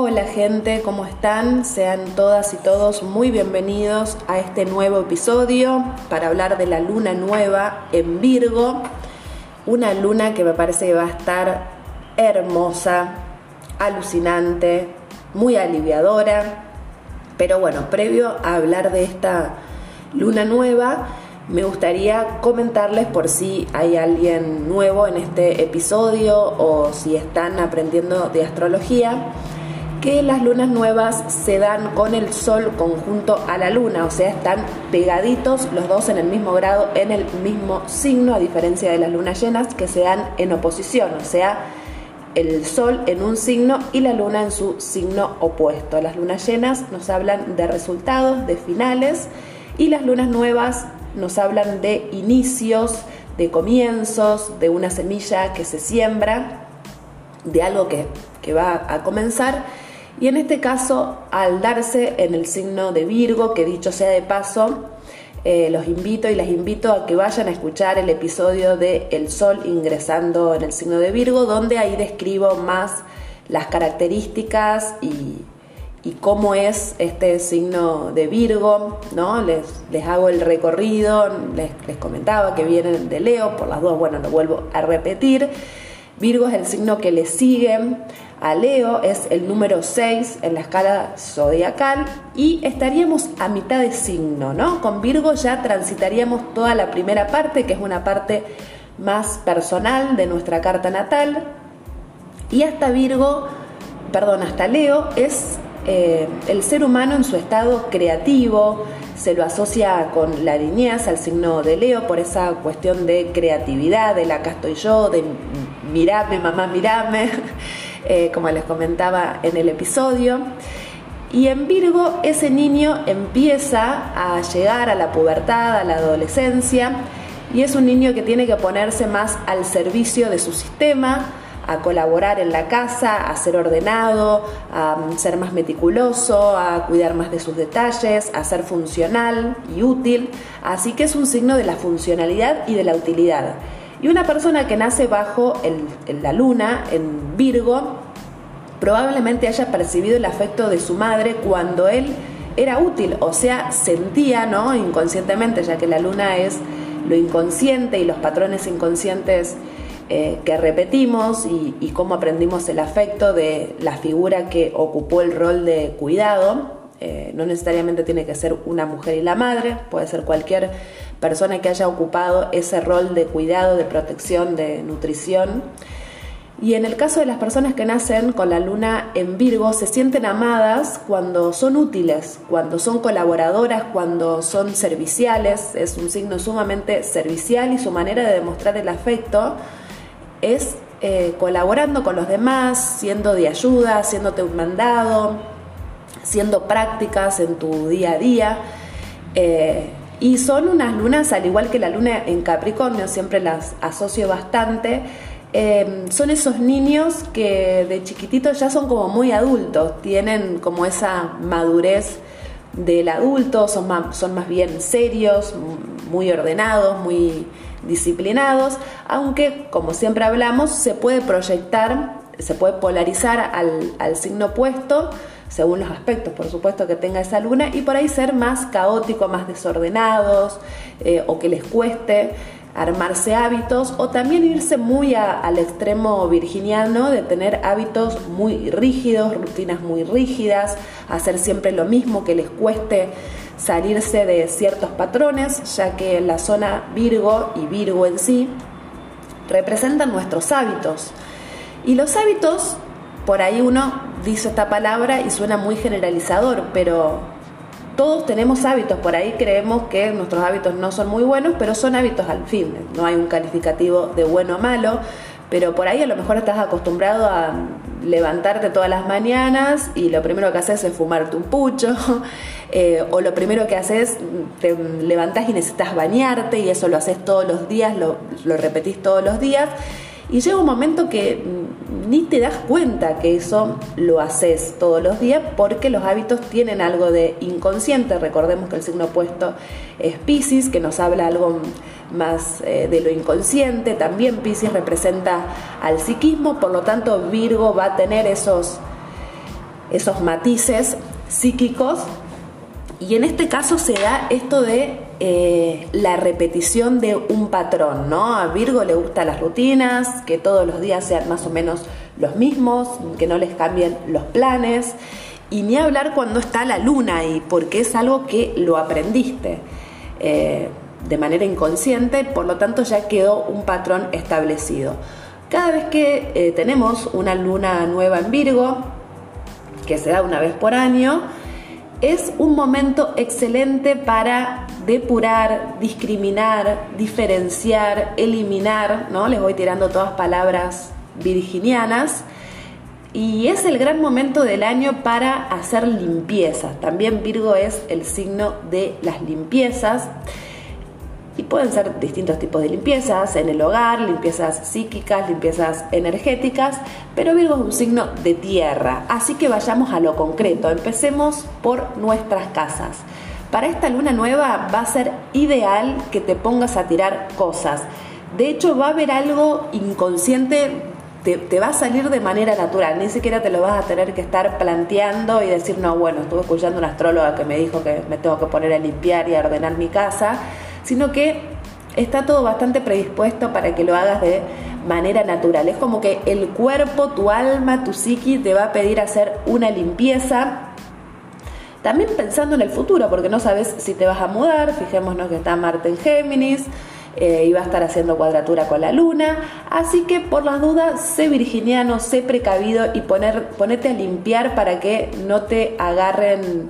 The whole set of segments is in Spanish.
Hola gente, ¿cómo están? Sean todas y todos muy bienvenidos a este nuevo episodio para hablar de la luna nueva en Virgo. Una luna que me parece que va a estar hermosa, alucinante, muy aliviadora. Pero bueno, previo a hablar de esta luna nueva, me gustaría comentarles por si hay alguien nuevo en este episodio o si están aprendiendo de astrología que las lunas nuevas se dan con el sol conjunto a la luna, o sea, están pegaditos los dos en el mismo grado, en el mismo signo, a diferencia de las lunas llenas que se dan en oposición, o sea, el sol en un signo y la luna en su signo opuesto. Las lunas llenas nos hablan de resultados, de finales, y las lunas nuevas nos hablan de inicios, de comienzos, de una semilla que se siembra, de algo que, que va a comenzar y en este caso, al darse en el signo de Virgo, que dicho sea de paso, eh, los invito y las invito a que vayan a escuchar el episodio de El Sol ingresando en el signo de Virgo, donde ahí describo más las características y, cómo es este signo de Virgo, ¿no? Les, les hago el recorrido, les, les comentaba que vienen de Leo, por las dos, bueno, lo vuelvo a repetir. Virgo es el signo que le sigue a Leo, es el número 6 en la escala zodiacal y estaríamos a mitad de signo, ¿no? Con Virgo ya transitaríamos toda la primera parte, que es una parte más personal de nuestra carta natal, y hasta Virgo, perdón, hasta Leo es eh, el ser humano en su estado creativo, se lo asocia con la niñez, al signo de Leo, por esa cuestión de creatividad, de la acá estoy yo, de mirame, mamá, mirame. Eh, como les comentaba en el episodio. Y en Virgo ese niño empieza a llegar a la pubertad, a la adolescencia, y es un niño que tiene que ponerse más al servicio de su sistema, a colaborar en la casa, a ser ordenado, a ser más meticuloso, a cuidar más de sus detalles, a ser funcional y útil. Así que es un signo de la funcionalidad y de la utilidad. Y una persona que nace bajo la luna, en Virgo, probablemente haya percibido el afecto de su madre cuando él era útil, o sea, sentía, ¿no? Inconscientemente, ya que la luna es lo inconsciente y los patrones inconscientes eh, que repetimos y, cómo aprendimos el afecto de la figura que ocupó el rol de cuidado. Eh, no necesariamente tiene que ser una mujer y la madre, puede ser cualquier persona que haya ocupado ese rol de cuidado, de protección, de nutrición. Y en el caso de las personas que nacen con la luna en Virgo, se sienten amadas cuando son útiles, cuando son colaboradoras, cuando son serviciales. Es un signo sumamente servicial y su manera de demostrar el afecto es eh, colaborando con los demás, siendo de ayuda, haciéndote un mandado, siendo prácticas en tu día a día. Eh, y son unas lunas, al igual que la luna en Capricornio, siempre las asocio bastante, em, son esos niños que de chiquititos ya son como muy adultos, tienen como esa madurez del adulto, son más, son más bien serios, muy ordenados, muy disciplinados, aunque como siempre hablamos, se puede proyectar, se puede polarizar al, al signo opuesto según los aspectos, por supuesto, que tenga esa luna, y por ahí ser más caótico, más desordenados, eh, o que les cueste armarse hábitos, o también irse muy al extremo virginiano de tener hábitos muy rígidos, rutinas muy rígidas, hacer siempre lo mismo, que les cueste salirse de ciertos patrones, ya que la zona Virgo y Virgo en sí representan nuestros hábitos. Y los hábitos por ahí uno dice esta palabra y suena muy generalizador, pero todos tenemos hábitos, por ahí creemos que nuestros hábitos no son muy buenos, pero son hábitos al fin, no hay un calificativo de bueno o malo, pero por ahí a lo mejor estás acostumbrado a levantarte todas las mañanas y lo primero que haces es fumarte un pucho, eh, o lo primero que haces, te levantás y necesitas bañarte y eso lo haces todos los días, lo, lo repetís todos los días y llega un momento que ni te das cuenta que eso lo haces todos los días porque los hábitos tienen algo de inconsciente. Recordemos que el signo opuesto es Pisces, que nos habla algo más eh, de lo inconsciente. También Pisces representa al psiquismo, por lo tanto Virgo va a tener esos esos matices psíquicos. Y en este caso se da esto de eh, la repetición de un patrón, ¿no? A Virgo le gustan las rutinas, que todos los días sean más o menos los mismos, que no les cambien los planes. Y ni hablar cuando está la luna ahí, porque es algo que lo aprendiste eh, de manera inconsciente, por lo tanto ya quedó un patrón establecido. Cada vez que eh, tenemos una luna nueva en Virgo, que se da una vez por año, es un momento excelente para depurar, discriminar, diferenciar, eliminar, ¿no? Les voy tirando todas palabras virginianas. Y es el gran momento del año para hacer limpiezas. También Virgo es el signo de las limpiezas y pueden ser distintos tipos de limpiezas en el hogar, limpiezas psíquicas, limpiezas energéticas, pero Virgo es un signo de tierra, así que vayamos a lo concreto, empecemos por nuestras casas. Para esta luna nueva va a ser ideal que te pongas a tirar cosas. De hecho, va a haber algo inconsciente, te, te, va a salir de manera natural, ni siquiera te lo vas a tener que estar planteando y decir, no, bueno, estuve escuchando una astróloga que me dijo que me tengo que poner a limpiar y a ordenar mi casa sino que está todo bastante predispuesto para que lo hagas de manera natural. Es como que el cuerpo, tu alma, tu psiqui te va a pedir hacer una limpieza. También pensando en el futuro, porque no sabes si te vas a mudar, fijémonos que está Marte en Géminis, eh, y va a estar haciendo cuadratura con la luna. Así que por las dudas, sé virginiano, sé precavido y poner, ponete a limpiar para que no te agarren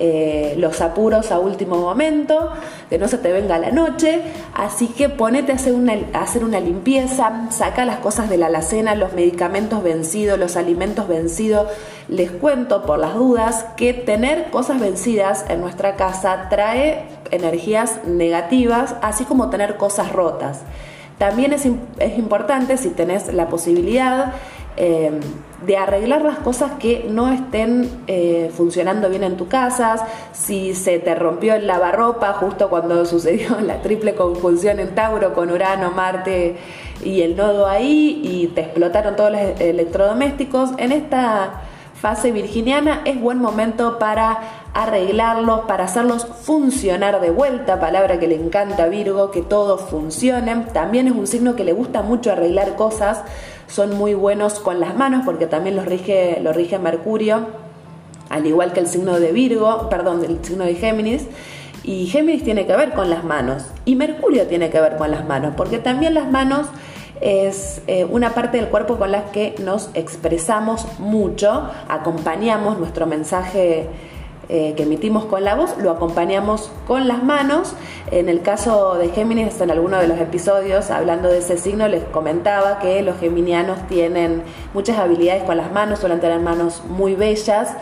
eh, los apuros a último momento, que no se te venga la noche, así que ponete a hacer una, hacer una limpieza, saca las cosas de la alacena, los medicamentos vencidos, los alimentos vencidos. Les cuento por las dudas que tener cosas vencidas en nuestra casa trae energías negativas, así como tener cosas rotas. También es, es importante, si tenés la posibilidad, eh, de arreglar las cosas que no estén eh, funcionando bien en tu casa, si se te rompió el lavarropa justo cuando sucedió la triple conjunción en Tauro con Urano, Marte y el nodo ahí y te explotaron todos los electrodomésticos, en esta fase virginiana es buen momento para arreglarlos, para hacerlos funcionar de vuelta, palabra que le encanta a Virgo, que todo funcione. También es un signo que le gusta mucho arreglar cosas, son muy buenos con las manos porque también los rige, lo rige Mercurio, al igual que el signo de Virgo, perdón, el signo de Géminis. Y Géminis tiene que ver con las manos y Mercurio tiene que ver con las manos, porque también las manos es eh, una parte del cuerpo con la que nos expresamos mucho, acompañamos nuestro mensaje eh, que emitimos con la voz, lo acompañamos con las manos. En el caso de Géminis, en alguno de los episodios, hablando de ese signo, les comentaba que los geminianos tienen muchas habilidades con las manos, suelen tener manos muy bellas.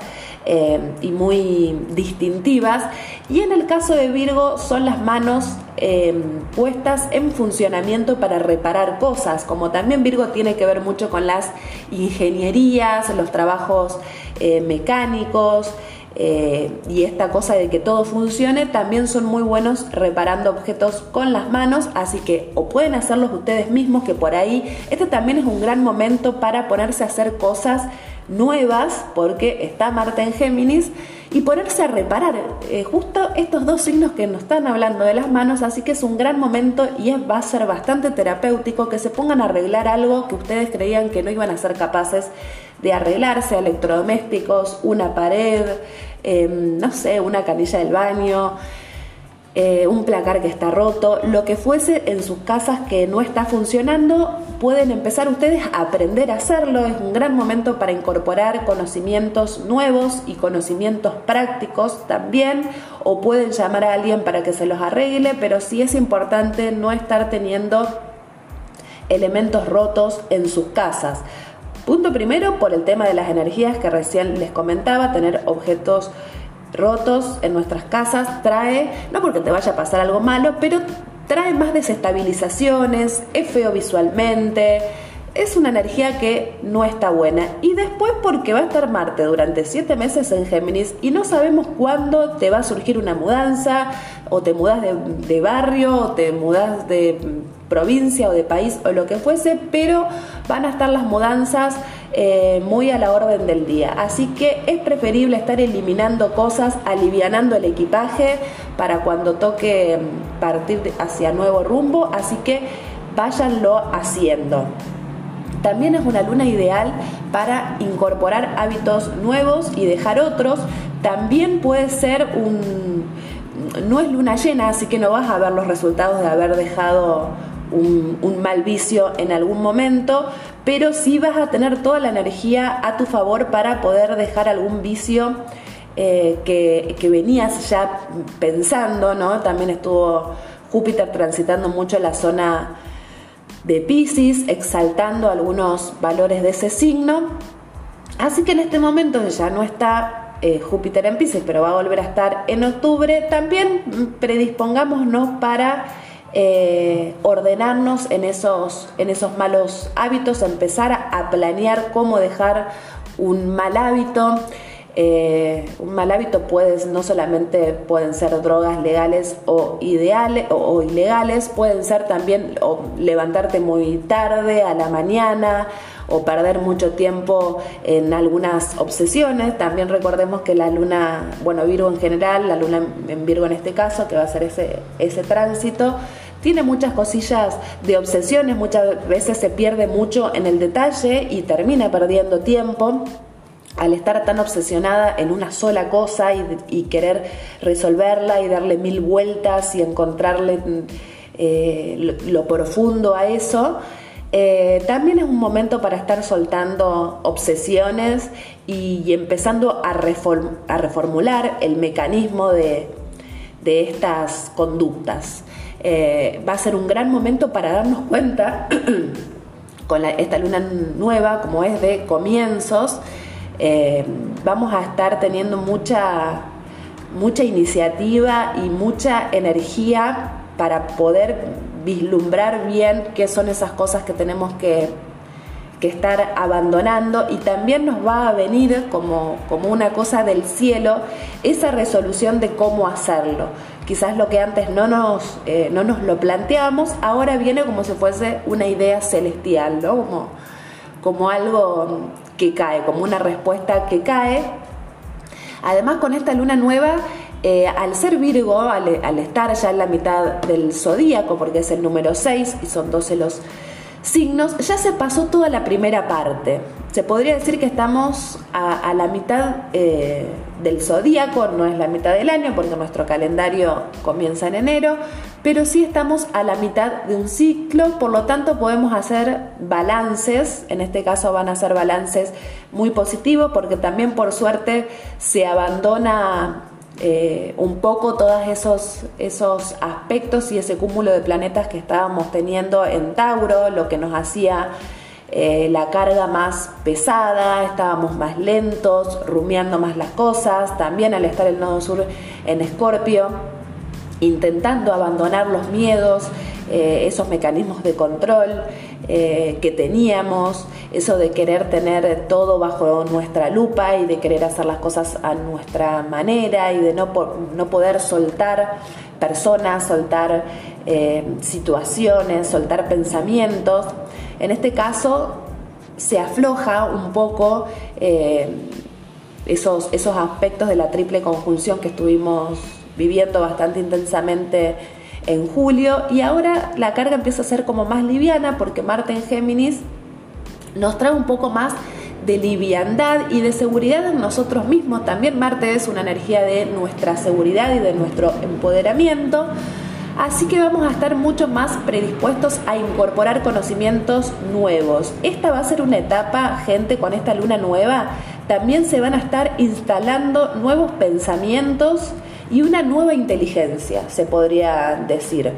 Eh, y muy distintivas. Y en el caso de Virgo son las manos eh, puestas en funcionamiento para reparar cosas, como también Virgo tiene que ver mucho con las ingenierías, los trabajos mecánicos. Eh, y esta cosa de que todo funcione, también son muy buenos reparando objetos con las manos, así que o pueden hacerlos ustedes mismos, que por ahí este también es un gran momento para ponerse a hacer cosas nuevas, porque está Marte en Géminis, y ponerse a reparar eh, justo estos dos signos que nos están hablando de las manos, así que es un gran momento y va a ser bastante terapéutico que se pongan a arreglar algo que ustedes creían que no iban a ser capaces arreglarse, electrodomésticos, una pared, em, no sé, una canilla del baño, eh, un placar que está roto, lo que fuese en sus casas que no está funcionando, pueden empezar ustedes a aprender a hacerlo. Es un gran momento para incorporar conocimientos nuevos y conocimientos prácticos también, o pueden llamar a alguien para que se los arregle, pero sí es importante no estar teniendo elementos rotos en sus casas. Punto primero por el tema de las energías que recién les comentaba, tener objetos rotos en nuestras casas trae, no porque te vaya a pasar algo malo, pero trae más desestabilizaciones, es feo visualmente, es una energía que no está buena. Y después porque va a estar Marte durante siete meses en Géminis y no sabemos cuándo te va a surgir una mudanza, o te mudas de, barrio, o te mudas de provincia o de país o lo que fuese, pero van a estar las mudanzas eh, muy a la orden del día. Así que es preferible estar eliminando cosas, alivianando el equipaje para cuando toque mm, partir hacia nuevo rumbo. Así que váyanlo haciendo. También es una luna ideal para incorporar hábitos nuevos y dejar otros. También puede ser un... No es luna llena, así que no vas a ver los resultados de haber dejado un, mal vicio en algún momento, pero sí vas a tener toda la energía a tu favor para poder dejar algún vicio eh, que, que, venías ya pensando, ¿no? También estuvo Júpiter transitando mucho la zona de Pisces, exaltando algunos valores de ese signo. Así que en este momento ya no está eh, Júpiter en Pisces, pero va a volver a estar en octubre. También predispongámonos para eh, ordenarnos en esos, en esos malos hábitos, empezar a planear cómo dejar un mal hábito. Eh, un mal hábito puede, no solamente pueden ser drogas legales o ideales o, ilegales, pueden ser también o levantarte muy tarde a la mañana o perder mucho tiempo en algunas obsesiones. También recordemos que la luna, bueno, Virgo en general, la luna en Virgo en este caso, que va a ser ese, ese tránsito, tiene muchas cosillas de obsesiones, muchas veces se pierde mucho en el detalle y termina perdiendo tiempo al estar tan obsesionada en una sola cosa y, querer resolverla y darle mil vueltas y encontrarle eh, lo, profundo a eso, eh, también es un momento para estar soltando obsesiones y, empezando a, reformular el mecanismo de, estas conductas. Eh, va a ser un gran momento para darnos cuenta con esta luna nueva, como es de comienzos, eh, vamos a estar teniendo mucha, mucha iniciativa y mucha energía para poder vislumbrar bien qué son esas cosas que tenemos que, que estar abandonando y también nos va a venir como, como una cosa del cielo esa resolución de cómo hacerlo. Quizás lo que antes no nos, eh, no nos lo planteamos, ahora viene como si fuese una idea celestial, ¿no? como, como algo que cae, como una respuesta que cae. Además, con esta luna nueva, eh, al ser Virgo, al, estar ya en la mitad del zodíaco, porque es el número 6 y son 12 los signos, ya se pasó toda la primera parte. Se podría decir que estamos a, la mitad eh, del zodíaco, no es la mitad del año, porque nuestro calendario comienza en enero, pero sí estamos a la mitad de un ciclo, por lo tanto podemos hacer balances, en este caso van a ser balances muy positivos porque también por suerte se abandona eh, un poco todos esos, esos aspectos y ese cúmulo de planetas que estábamos teniendo en Tauro, lo que nos hacía eh, la carga más pesada, estábamos más lentos, rumiando más las cosas, también al estar el nodo sur en Escorpio intentando abandonar los miedos, eh, esos mecanismos de control eh, que teníamos, eso de querer tener todo bajo nuestra lupa y de querer hacer las cosas a nuestra manera y de no, no poder soltar personas, soltar situaciones, soltar pensamientos. En este caso se afloja un poco esos, esos aspectos de la triple conjunción que estuvimos viviendo bastante intensamente en julio y ahora la carga empieza a ser como más liviana porque Marte en Géminis nos trae un poco más de liviandad y de seguridad en nosotros mismos. También Marte es una energía de nuestra seguridad y de nuestro empoderamiento. Así que vamos a estar mucho más predispuestos a incorporar conocimientos nuevos. Esta va a ser una etapa, gente, con esta luna nueva. También se van a estar instalando nuevos pensamientos y una nueva inteligencia, se podría decir.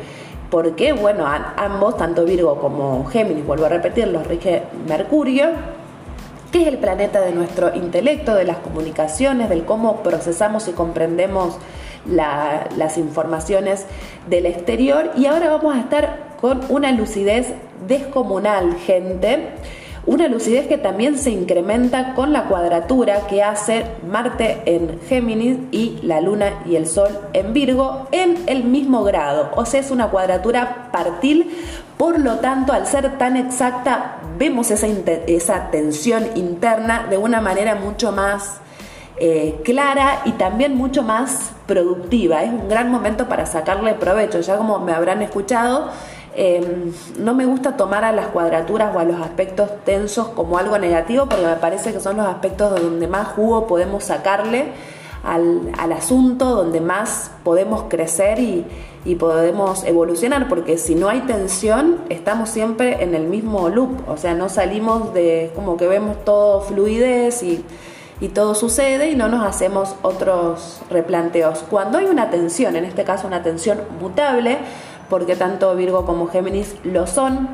Porque, bueno, ambos, tanto Virgo como Géminis, vuelvo a repetir, los rige Mercurio, que es el planeta de nuestro intelecto, de las comunicaciones, del cómo procesamos y comprendemos las informaciones del exterior. Y ahora vamos a estar con una lucidez descomunal, gente una lucidez que también se incrementa con la cuadratura que hace Marte en Géminis y la Luna y el Sol en Virgo en el mismo grado. O sea, es una cuadratura partil Por lo tanto, al ser tan exacta, vemos esa, esa tensión interna de una manera mucho más eh, clara y también mucho más productiva. Es un gran momento para sacarle provecho. Ya como me habrán escuchado, em, no me gusta tomar a las cuadraturas o a los aspectos tensos como algo negativo porque me parece que son los aspectos donde más jugo podemos sacarle al, asunto, donde más podemos crecer y, y, podemos evolucionar, porque si no hay tensión, estamos siempre en el mismo loop, o sea, no salimos de como que vemos todo fluidez y y todo sucede y no nos hacemos otros replanteos. Cuando hay una tensión, en este caso una tensión mutable, porque tanto Virgo como Géminis lo son,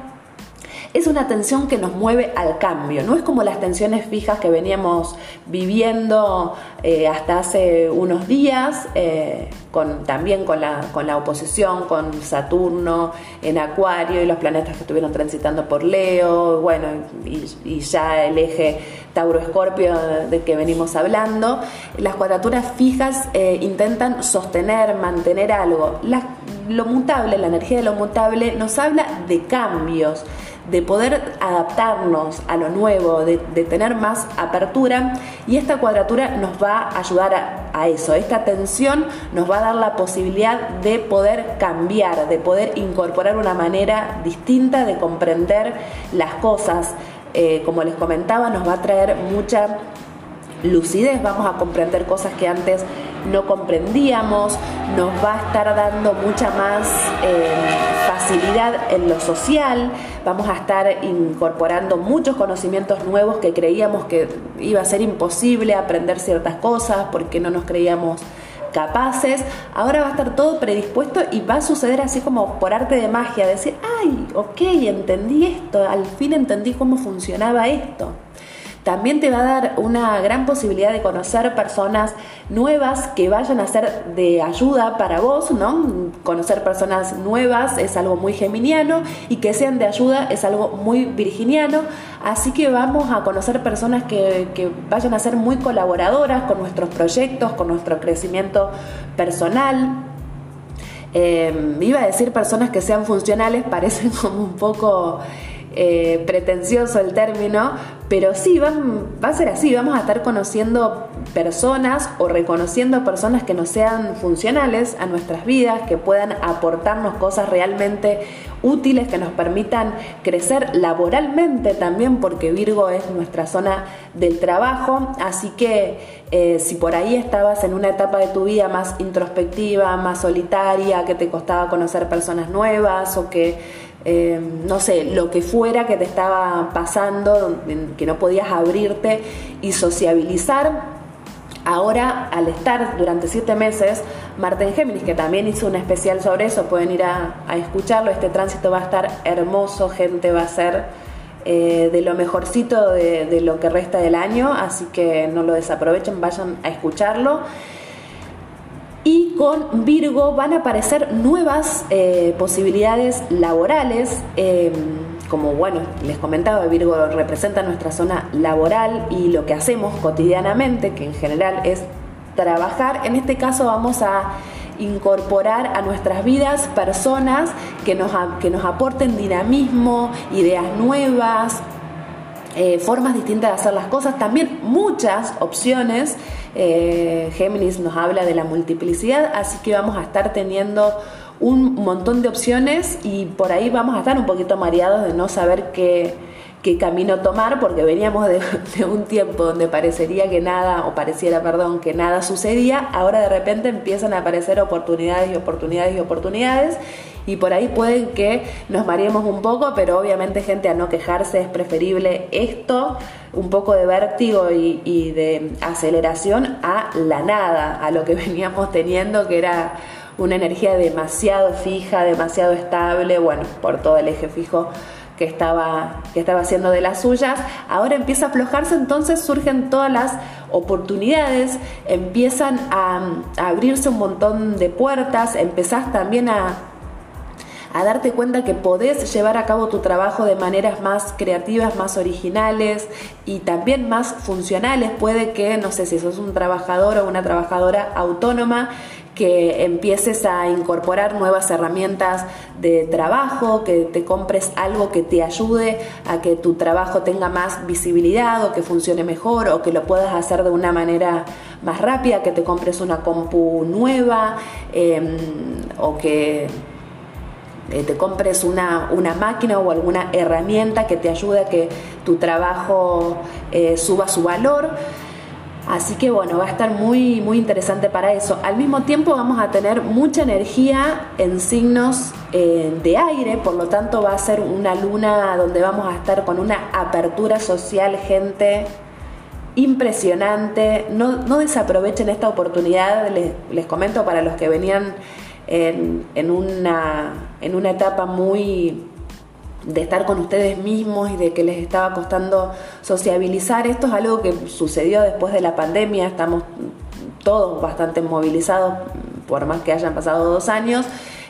es una tensión que nos mueve al cambio, no es como las tensiones fijas que veníamos viviendo eh, hasta hace unos días, eh, con, también con la, la oposición, con Saturno en Acuario y los planetas que estuvieron transitando por Leo, bueno, y, ya el eje Tauro-Escorpio de que venimos hablando. Las cuadraturas fijas eh, intentan sostener, mantener algo. lo mutable, la energía de lo mutable, nos habla de cambios de poder adaptarnos a lo nuevo, de, tener más apertura y esta cuadratura nos va a ayudar a, eso. Esta tensión nos va a dar la posibilidad de poder cambiar, de poder incorporar una manera distinta de comprender las cosas. Eh, como les comentaba, nos va a traer mucha lucidez, vamos a comprender cosas que antes no comprendíamos, nos va a estar dando mucha más eh, facilidad en lo social, vamos a estar incorporando muchos conocimientos nuevos que creíamos que iba a ser imposible aprender ciertas cosas porque no nos creíamos capaces, ahora va a estar todo predispuesto y va a suceder así como por arte de magia, decir, ay, ok, entendí esto, al fin entendí cómo funcionaba esto también te va a dar una gran posibilidad de conocer personas nuevas que vayan a ser de ayuda para vos, ¿no? Conocer personas nuevas es algo muy geminiano y que sean de ayuda es algo muy virginiano. Así que vamos a conocer personas que, vayan a ser muy colaboradoras con nuestros proyectos, con nuestro crecimiento personal. Eh, iba a decir personas que sean funcionales, parecen como un poco eh, pretencioso el término, pero sí, va, va, a ser así, vamos a estar conociendo personas o reconociendo personas que nos sean funcionales a nuestras vidas, que puedan aportarnos cosas realmente útiles, que nos permitan crecer laboralmente también, porque Virgo es nuestra zona del trabajo, así que eh, si por ahí estabas en una etapa de tu vida más introspectiva, más solitaria, que te costaba conocer personas nuevas o que eh, no sé, lo que fuera que te estaba pasando, que no podías abrirte y sociabilizar. Ahora, al estar durante siete meses, Marte en Géminis, que también hizo un especial sobre eso, pueden ir a, escucharlo. Este tránsito va a estar hermoso, gente, va a ser eh, de lo mejorcito de lo que resta del año, así que no lo desaprovechen, vayan a escucharlo y con Virgo van a aparecer nuevas eh, posibilidades laborales. Em, como bueno, les comentaba, Virgo representa nuestra zona laboral y lo que hacemos cotidianamente, que en general es trabajar. En este caso vamos a incorporar a nuestras vidas personas que nos, que nos aporten dinamismo, ideas nuevas, eh, formas distintas de hacer las cosas, también muchas opciones. Eh, Géminis nos habla de la multiplicidad, así que vamos a estar teniendo un montón de opciones y por ahí vamos a estar un poquito mareados de no saber qué, qué camino tomar, porque veníamos de, un tiempo donde parecería que nada, o pareciera, perdón, que nada sucedía, ahora de repente empiezan a aparecer oportunidades y oportunidades y oportunidades, y por ahí pueden que nos mareemos un poco, pero obviamente gente a no quejarse es preferible esto, un poco de vértigo y, de aceleración a la nada, a lo que veníamos teniendo que era una energía demasiado fija, demasiado estable, bueno, por todo el eje fijo que estaba, que estaba haciendo de las suyas, ahora empieza a aflojarse, entonces surgen todas las oportunidades, empiezan a, abrirse un montón de puertas, empezás también a, a darte cuenta que podés llevar a cabo tu trabajo de maneras más creativas, más originales y también más funcionales. Puede que, no sé si sos un trabajador o una trabajadora autónoma, que empieces a incorporar nuevas herramientas de trabajo, que te compres algo que te ayude a que tu trabajo tenga más visibilidad o que funcione mejor o que lo puedas hacer de una manera más rápida, que te compres una compu nueva em, o que eh, te compres una, máquina o alguna herramienta que te ayude a que tu trabajo eh, suba su valor. Así que bueno, va a estar muy, muy interesante para eso. Al mismo tiempo vamos a tener mucha energía en signos eh, de aire, por lo tanto va a ser una luna donde vamos a estar con una apertura social, gente impresionante. No, desaprovechen esta oportunidad, les, les comento para los que venían en, una, en una etapa muy de estar con ustedes mismos y de que les estaba costando sociabilizar. Esto es algo que sucedió después de la pandemia, estamos todos bastante movilizados, por más que hayan pasado dos años.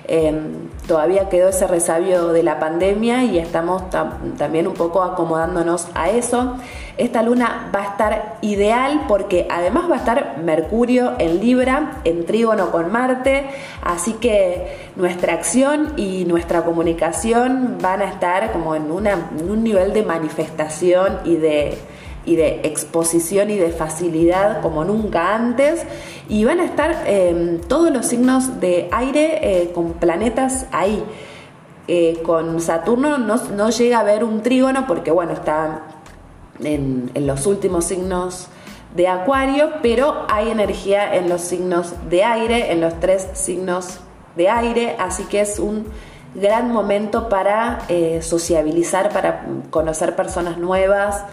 Em, todavía quedó ese resabio de la pandemia y estamos también un poco acomodándonos a eso. Esta luna va a estar ideal porque además va a estar Mercurio en Libra, en trígono con Marte, así que nuestra acción y nuestra comunicación van a estar como en un nivel de manifestación y de exposición y de facilidad como nunca antes. Y van a estar em, todos los signos de aire eh, con planetas ahí. Eh, con Saturno no, llega a haber un trígono porque bueno, está en, los últimos signos de Acuario, pero hay energía en los signos de aire, en los tres signos de aire, así que es un gran momento para eh, sociabilizar, para conocer personas nuevas,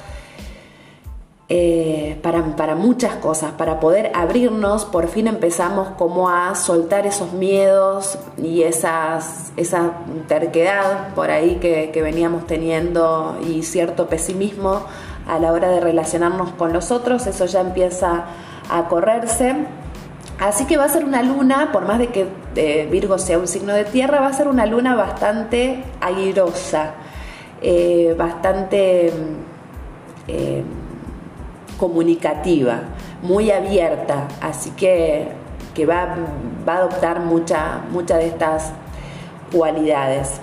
eh, para, muchas cosas, para poder abrirnos, por fin empezamos como a soltar esos miedos y esas, esa terquedad por ahí que, veníamos teniendo y cierto pesimismo a la hora de relacionarnos con los otros, eso ya empieza a correrse. Así que va a ser una luna, por más de que eh, Virgo sea un signo de tierra, va a ser una luna bastante airosa, eh, bastante comunicativa, muy abierta, así que, que va, va, a adoptar muchas mucha de estas cualidades.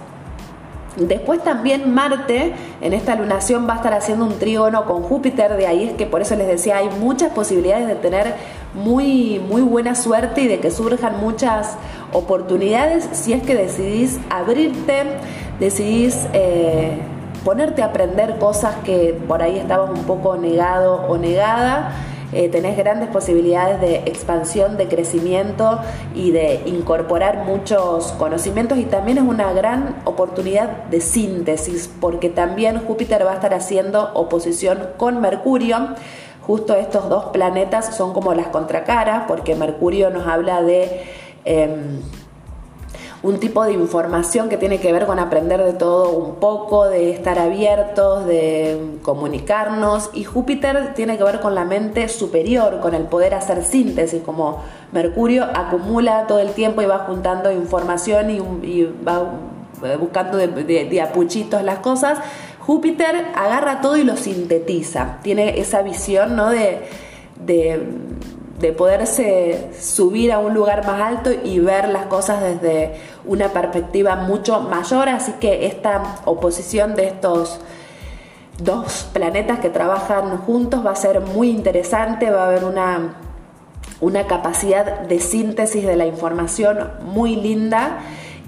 Después también Marte en esta lunación va a estar haciendo un trígono con Júpiter, de ahí es que por eso les decía, hay muchas posibilidades de tener muy, muy buena suerte y de que surjan muchas oportunidades si es que decidís abrirte, decidís... Eh, ponerte a aprender cosas que por ahí estabas un poco negado o negada. Eh, tenés grandes posibilidades de expansión, de crecimiento y de incorporar muchos conocimientos y también es una gran oportunidad de síntesis porque también Júpiter va a estar haciendo oposición con Mercurio. Justo estos dos planetas son como las contracaras porque Mercurio nos habla de... Em, un tipo de información que tiene que ver con aprender de todo un poco, de estar abiertos, de comunicarnos y Júpiter tiene que ver con la mente superior, con el poder hacer síntesis, como Mercurio acumula todo el tiempo y va juntando información y, va eh, buscando de, apuchitos las cosas. Júpiter agarra todo y lo sintetiza, tiene esa visión ¿no? de de poderse subir a un lugar más alto y ver las cosas desde una perspectiva mucho mayor. Así que esta oposición de estos dos planetas que trabajan juntos va a ser muy interesante, va a haber una, una capacidad de síntesis de la información muy linda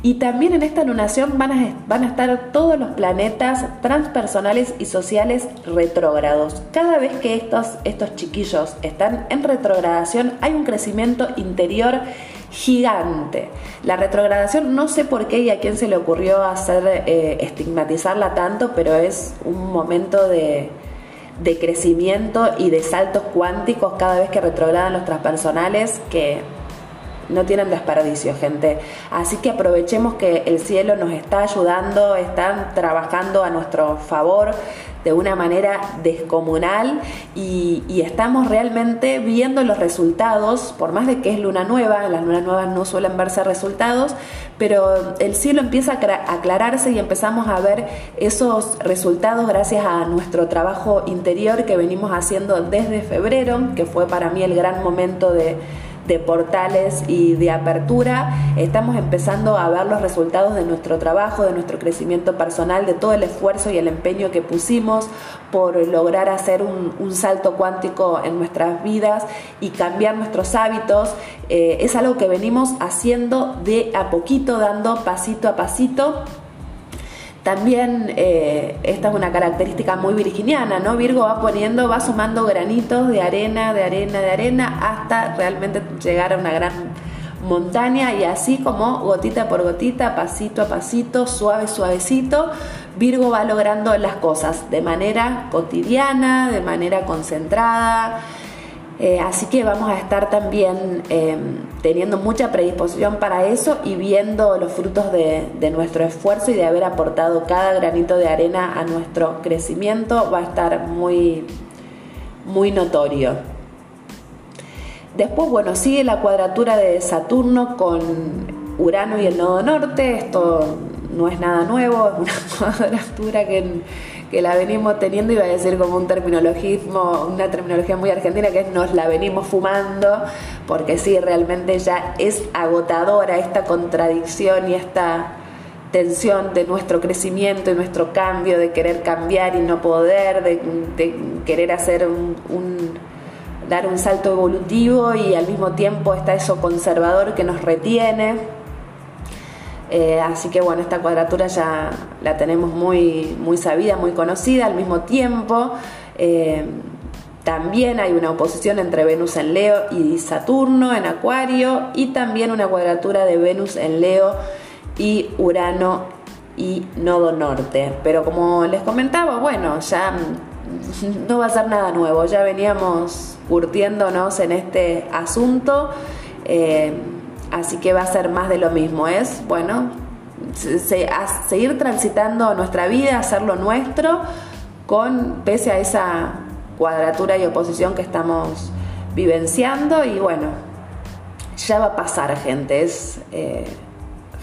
y también en esta lunación van a, estar todos los planetas transpersonales y sociales retrógrados. Cada vez que estos, estos chiquillos están en retrogradación hay un crecimiento interior gigante. La retrogradación no sé por qué y a quién se le ocurrió hacer eh, estigmatizarla tanto, pero es un momento de, de crecimiento y de saltos cuánticos cada vez que retrogradan los transpersonales que no tienen desperdicio, gente. Así que aprovechemos que el cielo nos está ayudando, están trabajando a nuestro favor de una manera descomunal y, estamos realmente viendo los resultados, por más de que es luna nueva, las lunas nuevas no suelen verse resultados, pero el cielo empieza a aclararse y empezamos a ver esos resultados gracias a nuestro trabajo interior que venimos haciendo desde febrero, que fue para mí el gran momento de de portales y de apertura, estamos empezando a ver los resultados de nuestro trabajo, de nuestro crecimiento personal, de todo el esfuerzo y el empeño que pusimos por lograr hacer un, salto cuántico en nuestras vidas y cambiar nuestros hábitos. Eh, es algo que venimos haciendo de a poquito, dando pasito a pasito también eh, esta es una característica muy virginiana, ¿no? Virgo va poniendo, va sumando granitos de arena, de arena, de arena, hasta realmente llegar a una gran montaña y así como gotita por gotita, pasito a pasito, suave, suavecito, Virgo va logrando las cosas de manera cotidiana, de manera concentrada, eh, así que vamos a estar también eh, teniendo mucha predisposición para eso y viendo los frutos de, nuestro esfuerzo y de haber aportado cada granito de arena a nuestro crecimiento va a estar muy, muy notorio. Después, bueno, sigue la cuadratura de Saturno con Urano y el nodo norte. Esto no es nada nuevo, es una cuadratura que que la venimos teniendo, iba a decir como un terminologismo, una terminología muy argentina, que es nos la venimos fumando, porque sí, realmente ya es agotadora esta contradicción y esta tensión de nuestro crecimiento y nuestro cambio, de querer cambiar y no poder, de, querer hacer un, dar un salto evolutivo y al mismo tiempo está eso conservador que nos retiene. Eh, así que bueno, esta cuadratura ya la tenemos muy, muy sabida, muy conocida. Al mismo tiempo, eh, también hay una oposición entre Venus en Leo y Saturno en Acuario y también una cuadratura de Venus en Leo y Urano y Nodo Norte. Pero como les comentaba, bueno, ya no va a ser nada nuevo, ya veníamos curtiéndonos en este asunto. Eh, Así que va a ser más de lo mismo. Es, bueno, seguir transitando nuestra vida, hacer lo nuestro, con, pese a esa cuadratura y oposición que estamos vivenciando. Y bueno, ya va a pasar, gente. Eh,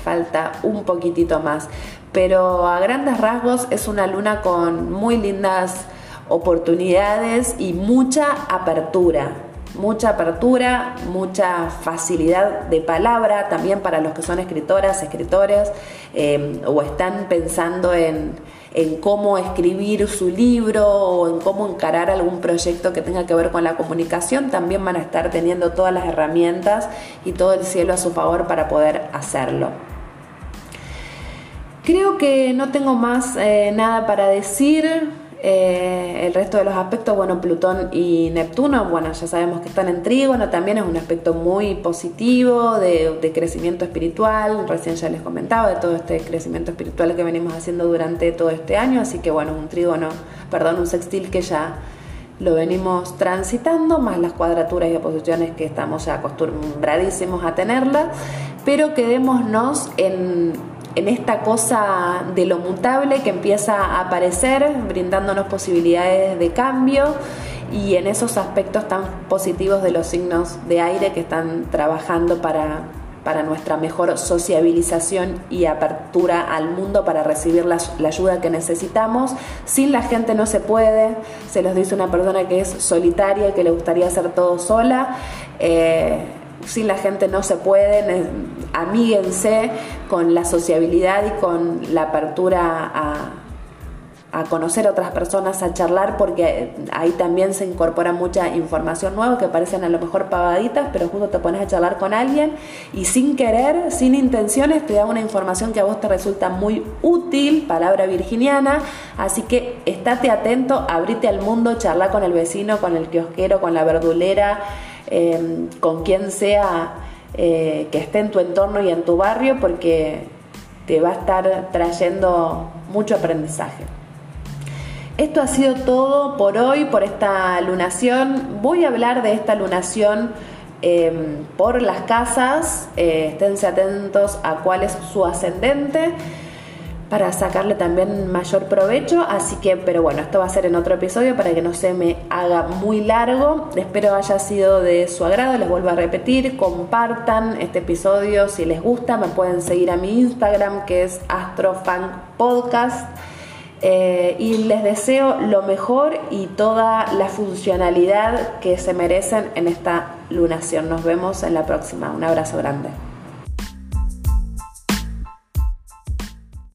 falta un poquitito más. Pero a grandes rasgos es una luna con muy lindas oportunidades y mucha apertura mucha apertura, mucha facilidad de palabra también para los que son escritoras, escritores eh, o están pensando en, en cómo escribir su libro o en cómo encarar algún proyecto que tenga que ver con la comunicación, también van a estar teniendo todas las herramientas y todo el cielo a su favor para poder hacerlo. Creo que no tengo más eh, nada para decir. Eh, el resto de los aspectos, bueno, Plutón y Neptuno, bueno, ya sabemos que están en trígono, también es un aspecto muy positivo de, crecimiento espiritual, recién ya les comentaba de todo este crecimiento espiritual que venimos haciendo durante todo este año, así que bueno, un trígono, perdón, un sextil que ya lo venimos transitando, más las cuadraturas y oposiciones que estamos ya acostumbradísimos a tenerlas, pero quedémonos en en esta cosa de lo mutable que empieza a aparecer, brindándonos posibilidades de cambio y en esos aspectos tan positivos de los signos de aire que están trabajando para, para nuestra mejor sociabilización y apertura al mundo para recibir la, ayuda que necesitamos. Sin la gente no se puede, se los dice una persona que es solitaria que le gustaría hacer todo sola. Eh, sin la gente no se puede, amíguense con la sociabilidad y con la apertura a, a conocer otras personas, a charlar, porque ahí también se incorpora mucha información nueva que parecen a lo mejor pavaditas, pero justo te pones a charlar con alguien y sin querer, sin intenciones, te da una información que a vos te resulta muy útil, palabra virginiana, así que estate atento, abrite al mundo, charla con el vecino, con el kiosquero, con la verdulera, em, con quien sea eh, que esté en tu entorno y en tu barrio, porque te va a estar trayendo mucho aprendizaje. Esto ha sido todo por hoy, por esta lunación. Voy a hablar de esta lunación em, por las casas. Eh, esténse atentos a cuál es su ascendente para sacarle también mayor provecho. Así que, pero bueno, esto va a ser en otro episodio para que no se me haga muy largo. Espero haya sido de su agrado. Les vuelvo a repetir, compartan este episodio si les gusta. Me pueden seguir a mi Instagram que es AstroFanPodcast. Eh, y les deseo lo mejor y toda la funcionalidad que se merecen en esta lunación. Nos vemos en la próxima. Un abrazo grande.